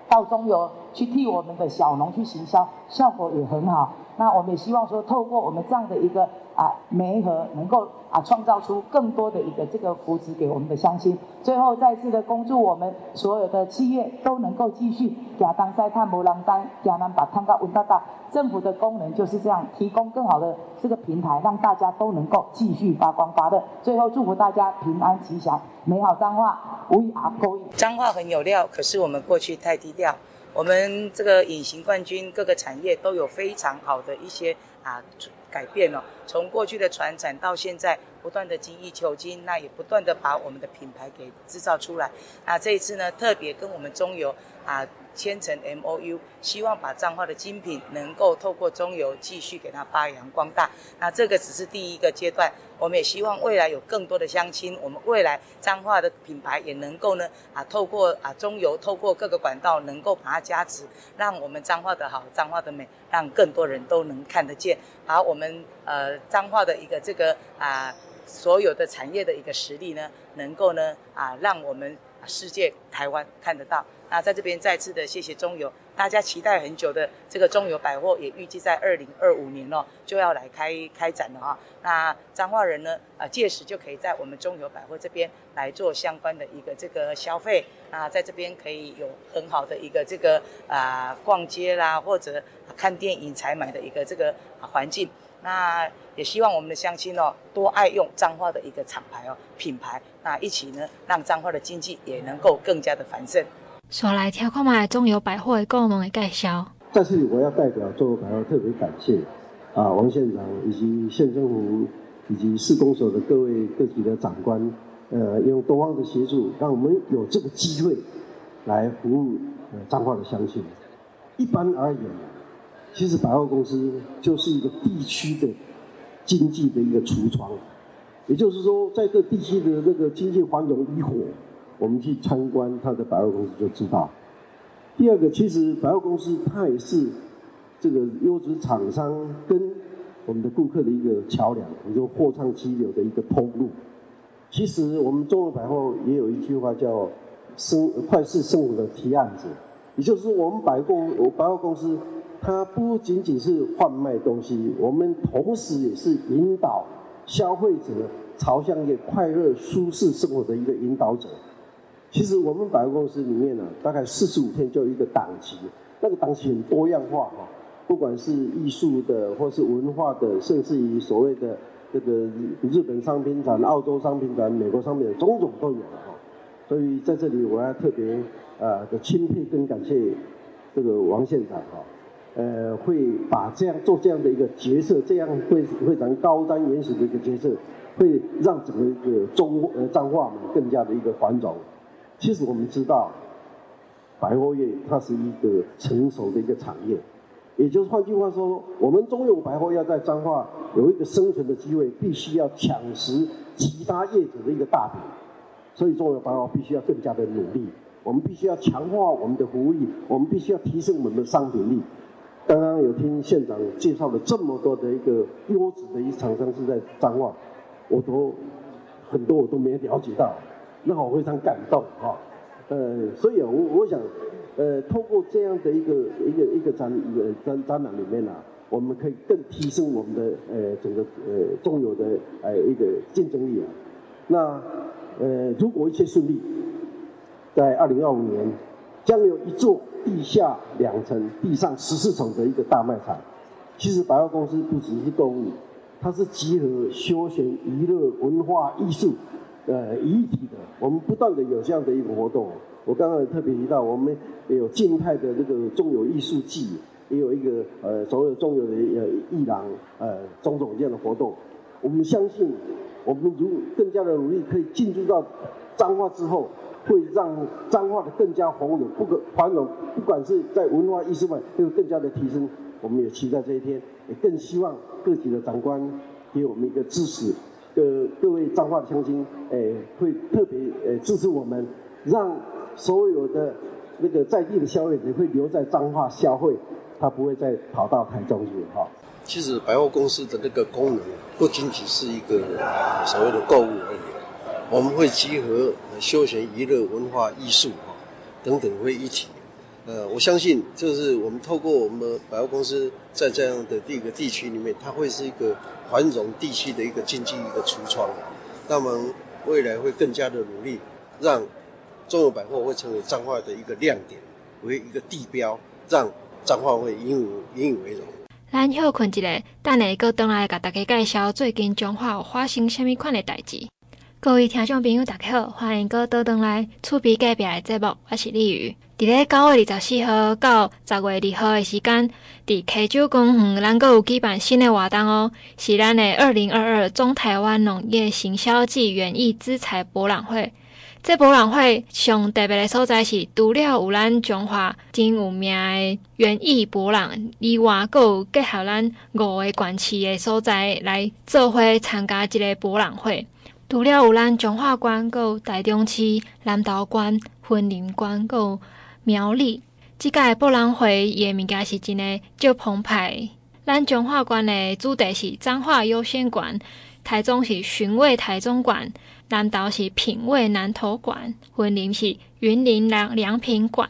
到中油去替我们的小农去行销，效果也很好。那我们也希望说，透过我们这样的一个啊媒合，能够啊创造出更多的一个这个福祉给我们的乡亲。最后再次的恭祝我们所有的企业都能够继续亚当塞碳无浪丹亚南把碳高温大大。政府的功能就是这样，提供更好的这个平台，让大家都能够继续发光发热。最后祝福大家平安吉祥，美好彰化。We are going。彰化很有料，可是我们过去太低调。我们这个隐形冠军，各个产业都有非常好的一些啊改变哦。从过去的传产到现在不断的精益求精，那也不断的把我们的品牌给制造出来。那这一次呢，特别跟我们中油啊。签成 MOU，希望把彰化的精品能够透过中油继续给它发扬光大。那这个只是第一个阶段，我们也希望未来有更多的乡亲，我们未来彰化的品牌也能够呢啊，透过啊中油，透过各个管道能够把它加持，让我们彰化的好，彰化的美，让更多人都能看得见。好，我们呃彰化的一个这个啊所有的产业的一个实力呢，能够呢啊让我们。世界台湾看得到。那在这边再次的谢谢中油，大家期待很久的这个中油百货也预计在二零二五年哦就要来开开展了啊。那彰化人呢，啊届时就可以在我们中油百货这边来做相关的一个这个消费，那在这边可以有很好的一个这个啊逛街啦，或者看电影采买的一个这个环境。那也希望我们的乡亲哦，多爱用彰化的一个厂牌哦品牌，那一起呢，让彰化的经济也能够更加的繁盛。说来听看卖中油百货的功能的介绍。但是我要代表中油百货特别感谢啊王县长以及县政府以及市公所的各位各级的长官，呃，用多方的协助，让我们有这个机会来服务呃彰化的乡亲。一般而言，其实百货公司就是一个地区的经济的一个橱窗，也就是说，在这地区的那个经济繁荣与否。我们去参观他的百货公司就知道。第二个，其实百货公司它也是这个优质厂商跟我们的顾客的一个桥梁，也就货畅机流的一个通路。其实我们中油百货也有一句话叫“生快是生活的提案者”，也就是，我们百货我百货公司它不仅仅是贩卖东西，我们同时也是引导消费者朝向一个快乐舒适生活的一个引导者。其实我们百货公司里面呢、大概四十五天就有一个档期，那个档期很多样化哈，不管是艺术的，或是文化的，甚至于所谓的这个日本商品展、澳洲商品展、美国商品展，种种都有哈。所以在这里我要特别呃的钦佩跟感谢这个王县长哈，呃会把这样做这样的一个角色，这样会非常高瞻远瞩的一个角色，会让整个一个中呃彰化嘛更加的一个繁荣。其实我们知道，百货业它是一个成熟的一个产业，也就是换句话说，我们中永百货要在彰化有一个生存的机会，必须要抢食其他业者的一个大饼，所以中油百货必须要更加的努力，我们必须要强化我们的服务力，我们必须要提升我们的商品力。刚刚有听县长介绍了这么多的一个优质的一厂商是在彰化，我都很多我都没了解到。那我非常感动哈，呃，所以我我想，呃，透过这样的一个一个一个展呃展展览里面呢、啊，我们可以更提升我们的呃整个呃中油的呃一个竞争力啊。那呃如果一切顺利，在二零二五年，将有一座地下两层、地上十四层的一个大卖场。其实百货公司不只是购物，它是集合休闲、娱乐、文化、艺术。呃，一体的，我们不断的有这样的一个活动。我刚刚也特别提到，我们也有静态的这个中油艺术季，也有一个呃所有中油的呃艺廊，呃种种这样的活动。我们相信，我们如更加的努力，可以进入到彰化之后，会让彰化的更加繁荣，不可繁荣，不管是在文化艺术上，会更加的提升。我们也期待这一天，也更希望各级的长官给我们一个支持。各各位彰化的乡亲，哎，会特别呃支持我们，让所有的那个在地的消费者会留在彰化消费，他不会再跑到台中去哈。其实百货公司的那个功能不仅仅是一个所谓的购物而已，我们会集合休闲娱乐、文化艺术哈等等会一体。呃，我相信就是我们透过我们百货公司在这样的一个地区里面，它会是一个繁荣地区的一个经济一个橱窗。那么未来会更加的努力，让中油百货会成为彰化的一个亮点，为一个地标，让彰化会引以引以为荣。咱休困一下，等下搁转来给大家介绍最近彰化有发生什么款的代志。各位听众朋友，大家好，欢迎搁倒转来厝边隔壁的节目，我是丽宇。伫咧九月二十四号到十月二号的时间，伫溪洲公园，咱阁有举办新的活动哦，是咱的二零二二中台湾农业行销暨园艺资材博览会。这博览会上特别的所在是，除了有咱中华真有名的园艺博览以外，阁有结合咱五个县市的所在来做伙参加这个博览会。除了有咱彰化县，阁有台中市南投县、云林县，阁有。苗栗，即届博览会伊个物件是真诶，足澎湃。咱彰化县诶主题是彰化优先馆，台中是寻味台中馆，南投是品味南投馆，云林是云林良良品馆，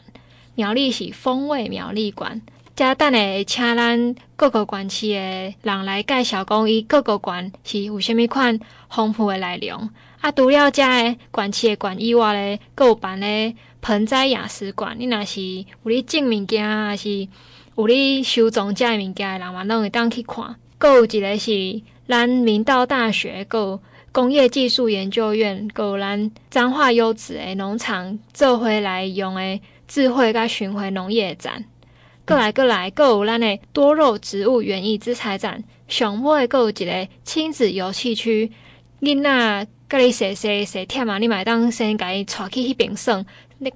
苗栗是风味苗栗馆。加等下请咱各个县市的人来介绍，讲伊各个馆是有虾米款丰富的内容。啊，除了遮个县市的馆以外咧，阁有办咧盆栽雅食馆。你若是有咧种物件，还是有咧收藏遮物件的人嘛，拢会当去看。阁有一个是咱明道大学，阁有工业技术研究院，阁有咱彰化优质诶农场做回来用诶智慧甲巡回农业展。阁来阁来，阁有咱的多肉植物园艺资材展。上尾阁有一个亲子游戏区，囡仔甲你踅踅踅忝啊，你嘛会当先甲伊带去迄边耍，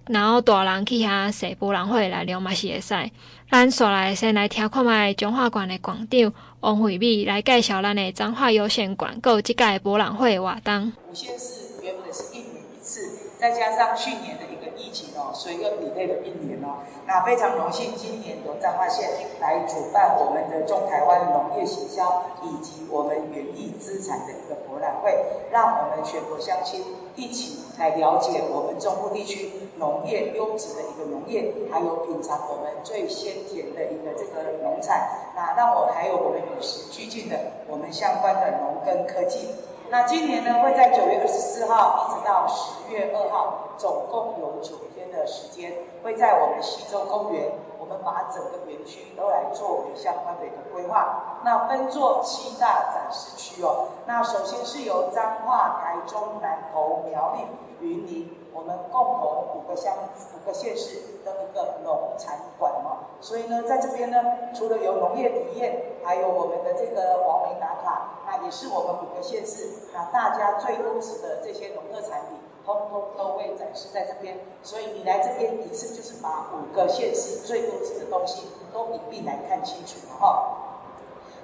然后大人去遐踅博览会内容嘛是会使。咱煞来先来听看觅中华馆的馆长王惠美来介绍咱的彰化优先馆，阁有即届博览会活动。五县市原本是一年一次，再加上去年的一个。疫情哦，所以又抵赖了一年哦。那非常荣幸，今年由彰化县来主办我们的中台湾农业行销以及我们园艺资产的一个博览会，让我们全国乡亲一起来了解我们中部地区农业优质的一个农业，还有品尝我们最鲜甜的一个这个农产。那让我还有我们与时俱进的我们相关的农耕科技。那今年呢，会在九月二十四号一直到十月二号，总共有九天的时间，会在我们西洲公园，我们把整个园区都来作为相关的一个规划。那分作七大展示区哦。那首先是由彰化、台中、南投、苗栗、云林，我们共同五个乡、五个县市的一个农产馆嘛。所以呢，在这边呢，除了有农业体验，还有我们的这个网美打卡，那也是我们五个县市那大家最优质的这些农特产品，通通都会展示在这边。所以你来这边一次就是把五个县市最优质的东西都一并来看清楚了哈。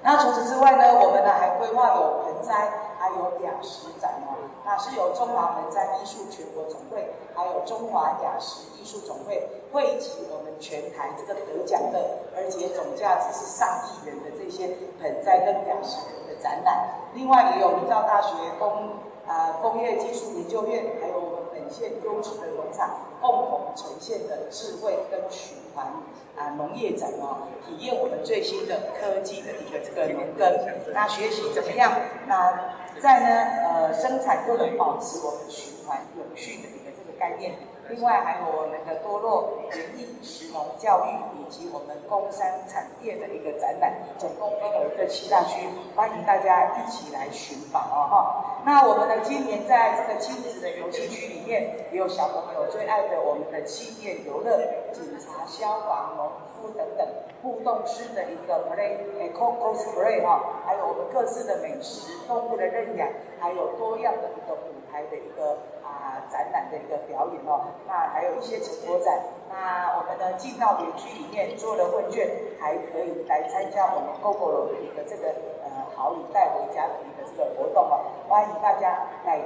那除此之外呢，我们呢还规划有盆栽，还有雅石展哦。那是由中华盆栽艺术全国总会，还有中华雅石艺术总会汇集我们全台这个得奖的，而且总价值是上亿元的这些盆栽跟雅石的展览。另外也有明道大学工啊、呃、工业技术研究院，还有现优质的农场共同呈现的智慧跟循环啊农业展哦，体验我们最新的科技的一个这个农耕，那学习怎么样？那在呢呃生产又能保持我们循环永续的一个这个概念。另外还有我们的多肉园艺、食农教育以及我们工商产业的一个展览，总共分为这七大区，欢迎大家一起来寻访哦哈。那我们呢，今年在这个亲子的游戏区里面，也有小朋友最爱的我们的企业游乐、警察、消防、农夫等等互动式的一个 play，诶，cosplay 哈，还有我们各式的美食、动物的认养，还有多样的一个舞台的一个啊展览的一个表演哦。那还有一些成果展，那我们呢进到园区里面做了问卷，还可以来参加我们 GoGo 的一个这个呃好礼带回家的一个这个活动哦，欢迎大家来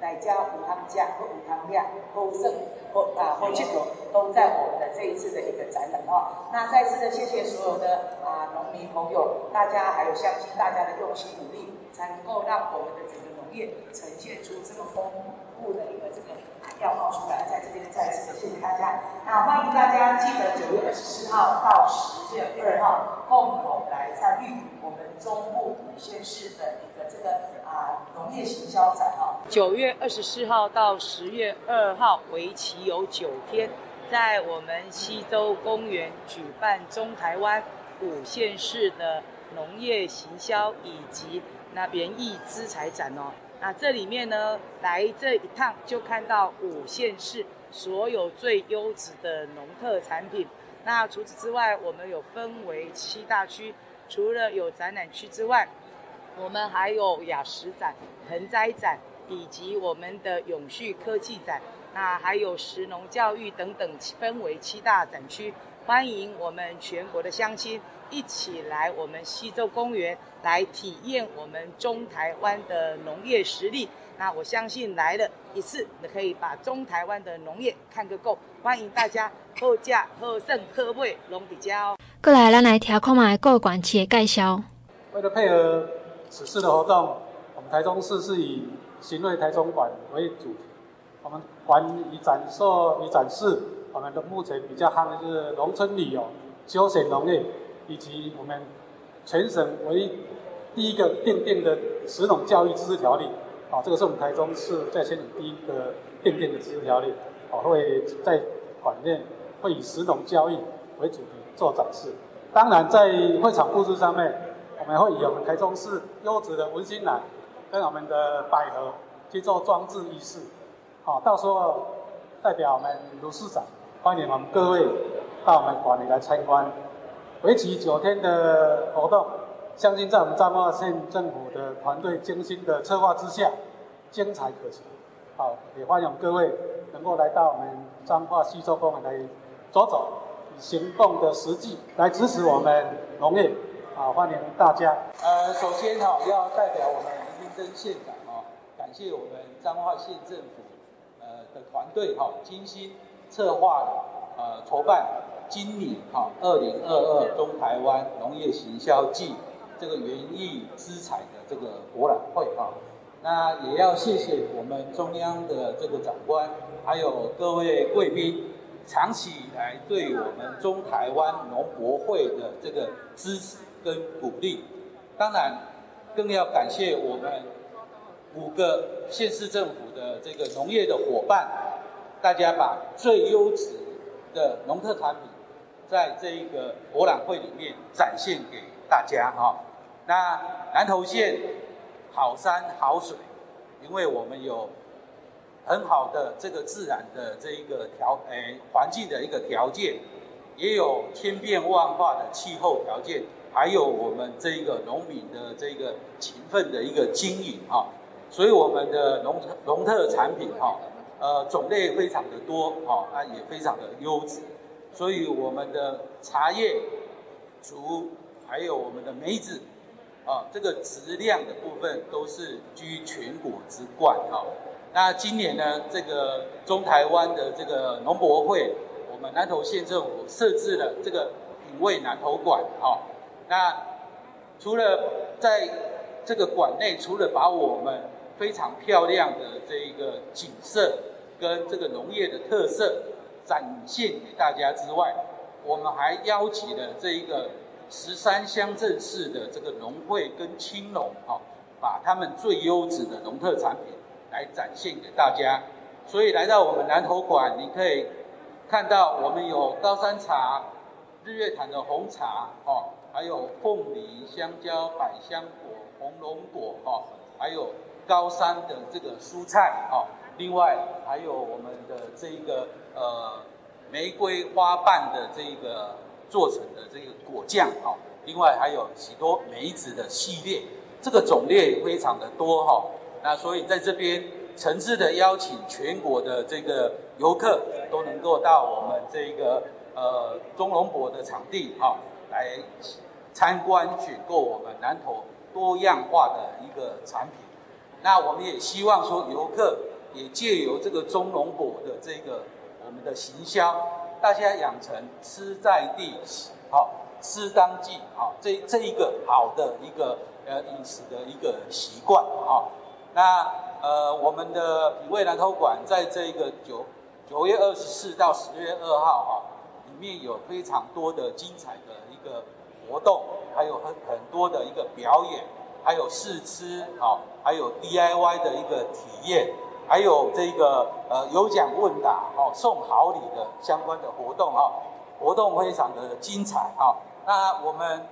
来家五汤家或五汤店或胜或啊或这个都在我们的这一次的一个展览哦。那再次的谢谢所有的啊农民朋友，大家还有相信大家的用心努力，才能够让我们的整个农业呈现出这么丰富的一个这个。要冒出来，在这边再次的谢谢大家。那欢迎大家记得九月二十四号到十月二号，共同来参与我们中部五县市的一个这个啊农业行销展哦。九月二十四号到十月二号，为期有九天，在我们西洲公园举办中台湾五县市的农业行销以及那园艺资材展哦。那这里面呢，来这一趟就看到五县市所有最优质的农特产品。那除此之外，我们有分为七大区，除了有展览区之外，我们还有雅食展、盆栽展，以及我们的永续科技展。那还有食农教育等等，分为七大展区，欢迎我们全国的乡亲。一起来我们西洲公园来体验我们中台湾的农业实力。那我相信来了一次，你可以把中台湾的农业看个够。欢迎大家好价好胜好买拢比较。过来，咱来听看卖各县市的介绍。为了配合此次的活动，我们台中市是以新锐台中馆为主题。我们馆以展示以展示我们的目前比较夯的就是农村旅游、休闲农业，以及我们全省唯一第一个订定的十农教育自治条例。啊，这个是我们台中市在先第一个订定的自治条例。啊，会在馆内会以十农教育为主题做展示。当然，在会场布置上面，我们会以我们台中市优质的文心兰跟我们的百合去做装置仪式。好，到时候代表我们卢市长欢迎我们各位到我们馆里来参观，为期九天的活动，相信在我们彰化县政府的团队精心的策划之下，精彩可期。好，也欢迎各位能够来到我们彰化西洲公园来走走，以行动的实际来支持我们农业。好，欢迎大家。呃，首先哈，要代表我们林明珍县长哦，感谢我们彰化县政府呃。的团队哈，精心策划呃筹办今年哈二零二二中台湾农业行销暨这个园艺资产的这个博览会哈，那也要谢谢我们中央的这个长官，还有各位贵宾，长期以来对我们中台湾农博会的这个支持跟鼓励，当然更要感谢我们。五个县市政府的这个农业的伙伴，大家把最优质的农特产品，在这一个博览会里面展现给大家哈。那南投县好山好水，因为我们有很好的这个自然的这一个条诶环境的一个条件，也有千变万化的气候条件，还有我们这一个农民的这个勤奋的一个经营哈。所以我们的农特农特产品哈，呃，种类非常的多哈，啊也非常的优质。所以我们的茶叶、竹，还有我们的梅子，啊，这个质量的部分都是居全国之冠哈。那今年呢，这个中台湾的这个农博会，我们南投县政府设置了这个品味南投馆哈。那除了在这个馆内，除了把我们非常漂亮的这一个景色跟这个农业的特色展现给大家之外，我们还邀请了这一个十三乡镇市的这个农会跟青农，哈，把他们最优质的农特产品来展现给大家。所以来到我们南投馆，你可以看到我们有高山茶、日月潭的红茶，哦，还有凤梨、香蕉、百香果、红龙果，哈，还有。高山的这个蔬菜哦，另外还有我们的这一个呃玫瑰花瓣的这一个做成的这个果酱哦，另外还有许多梅子的系列，这个种类非常的多哈。那所以在这边诚挚的邀请全国的这个游客都能够到我们这个呃中龙博的场地哈来参观选购我们南投多样化的一个产品。那我们也希望说，游客也借由这个中龙果的这个我们的行销，大家养成吃在地，好吃当季，好这这一个好的一个呃饮食的一个习惯啊。那呃我们的品味南投馆在这个九九月二十四到十月二号哈，里面有非常多的精彩的一个活动，还有很很多的一个表演。还有试吃，好，还有 DIY 的一个体验，还有这个呃有奖问答，哦，送好礼的相关的活动，哈，活动非常的精彩，哈。那我们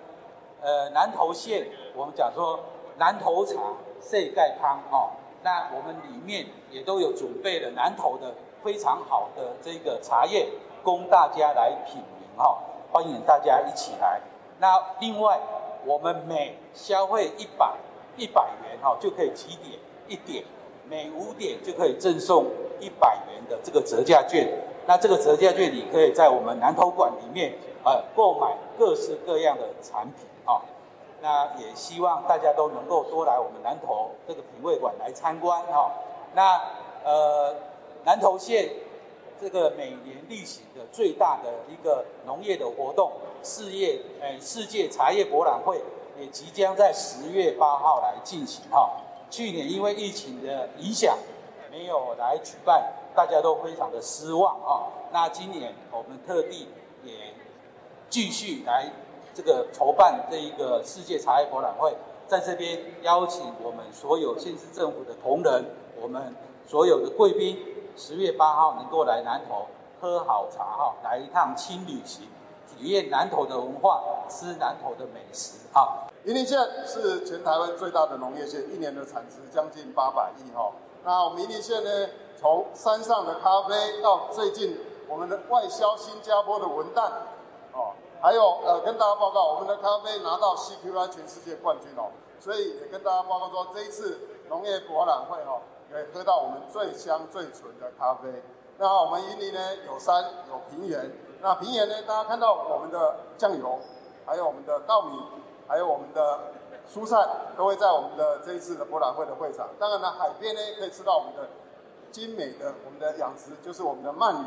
呃南投县，我们讲说南投茶世界康，哈，那我们里面也都有准备了南投的非常好的这个茶叶，供大家来品茗，哈，欢迎大家一起来。那另外。我们每消费一百一百元哈，就可以集点一点，每五点就可以赠送一百元的这个折价券。那这个折价券，你可以在我们南投馆里面呃购买各式各样的产品啊。那也希望大家都能够多来我们南投这个品味馆来参观哈。那呃南投县。这个每年例行的最大的一个农业的活动，世界诶世界茶叶博览会也即将在十月八号来进行哈。去年因为疫情的影响，没有来举办，大家都非常的失望啊。那今年我们特地也继续来这个筹办这一个世界茶叶博览会，在这边邀请我们所有县市政府的同仁，我们所有的贵宾，十月八号能够来南投喝好茶哈，来一趟轻旅行，体验南投的文化，吃南投的美食哈。云林县是全台湾最大的农业县，一年的产值将近八百亿哈。那我们云林县呢，从山上的咖啡到最近我们的外销新加坡的文旦哦，还有呃跟大家报告，我们的咖啡拿到 CQI 全世界冠军哦，所以也跟大家报告说，这一次农业博览会哦，可以喝到我们最香最纯的咖啡。那我们云林呢，有山有平原，那平原呢，大家看到我们的酱油，还有我们的稻米。还有我们的蔬菜都会在我们的这一次的博览会的会场。当然呢，海边呢可以吃到我们的精美的我们的养殖，就是我们的鳗鱼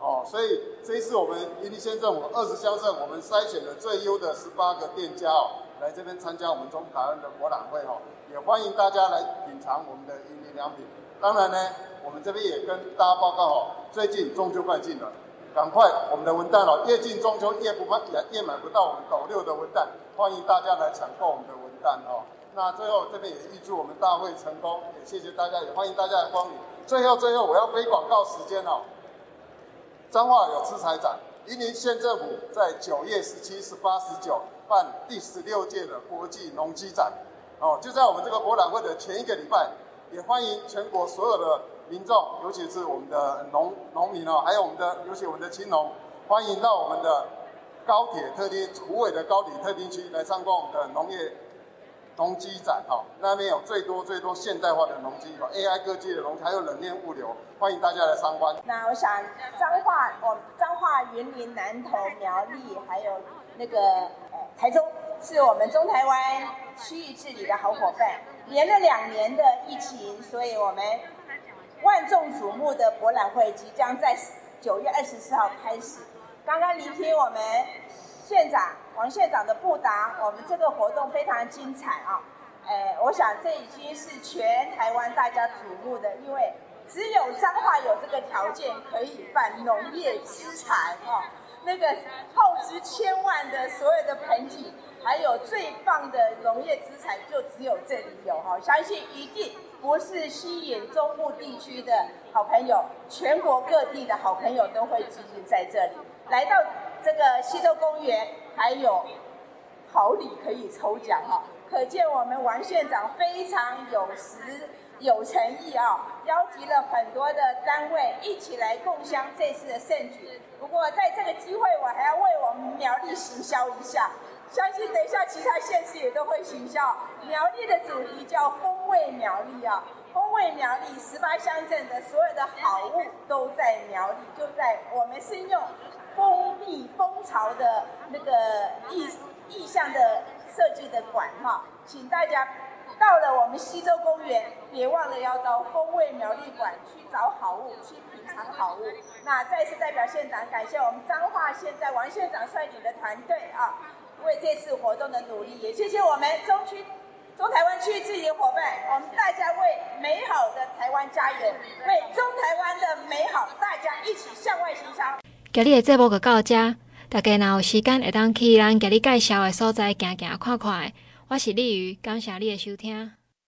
哦。所以这一次我们云林县政府二十乡镇，我们筛选了最优的十八个店家哦，来这边参加我们中台湾的博览会哦。也欢迎大家来品尝我们的云良品。当然呢，我们这边也跟大家报告哦，最近中秋快进了。赶快，我们的文旦哦，越近中秋越不买，越买不到我们斗六的文旦，欢迎大家来抢购我们的文旦哦。那最后这边也预祝我们大会成功，也谢谢大家，也欢迎大家来光临。最后最后我要飞广告时间哦，彰化有吃彩展，云林县政府在九月十七、十八、十九办第十六届的国际农机展，哦，就在我们这个博览会的前一个礼拜，也欢迎全国所有的。民众，尤其是我们的农农民哦，还有我们的，尤其我们的青农，欢迎到我们的高铁特丁虎尾的高铁特定区来参观我们的农业农机展哈。那边有最多最多现代化的农机，有 AI 科技的农，还有冷链物流，欢迎大家来参观。那我想彰化，我彰化云林南投苗栗，还有那个台中，是我们中台湾区域治理的好伙伴。连了两年的疫情，所以我们。万众瞩目的博览会即将在九月二十四号开始。刚刚聆听我们县长王县长的布达，我们这个活动非常精彩啊！哎，我想这已经是全台湾大家瞩目的，因为只有彰化有这个条件可以办农业资产啊，那个耗资千万的所有的盆景，还有最棒的农业资产，就只有这里有哈，相信一定。不是吸引中部地区的好朋友，全国各地的好朋友都会聚集在这里。来到这个溪洲公园，还有好礼可以抽奖哈，可见我们王县长非常有实有诚意啊，邀集了很多的单位一起来共襄这次的盛举。不过在这个机会，我还要为我们苗栗行销一下。相信等一下其他县市也都会行销。苗栗的主题叫“风味苗栗”啊，“风味苗栗”十八乡镇的所有的好物都在苗栗，就在我们是用蜂蜜蜂巢的那个意意象的设计的馆哈，请大家到了我们溪洲公园，别忘了要到风味苗栗馆去找好物，去品尝好物。那再次代表县长感谢我们彰化县在王县长率领的团队啊。为这次活动的努力，也谢谢我们中区、中台湾区自己的伙伴，我们大家为美好的台湾加油，为中台湾的美好，大家一起向外行销。今日的节目就到这，大家若有时间会当去咱今日介绍的所在，行行看看。我是李瑜，感谢你的收听。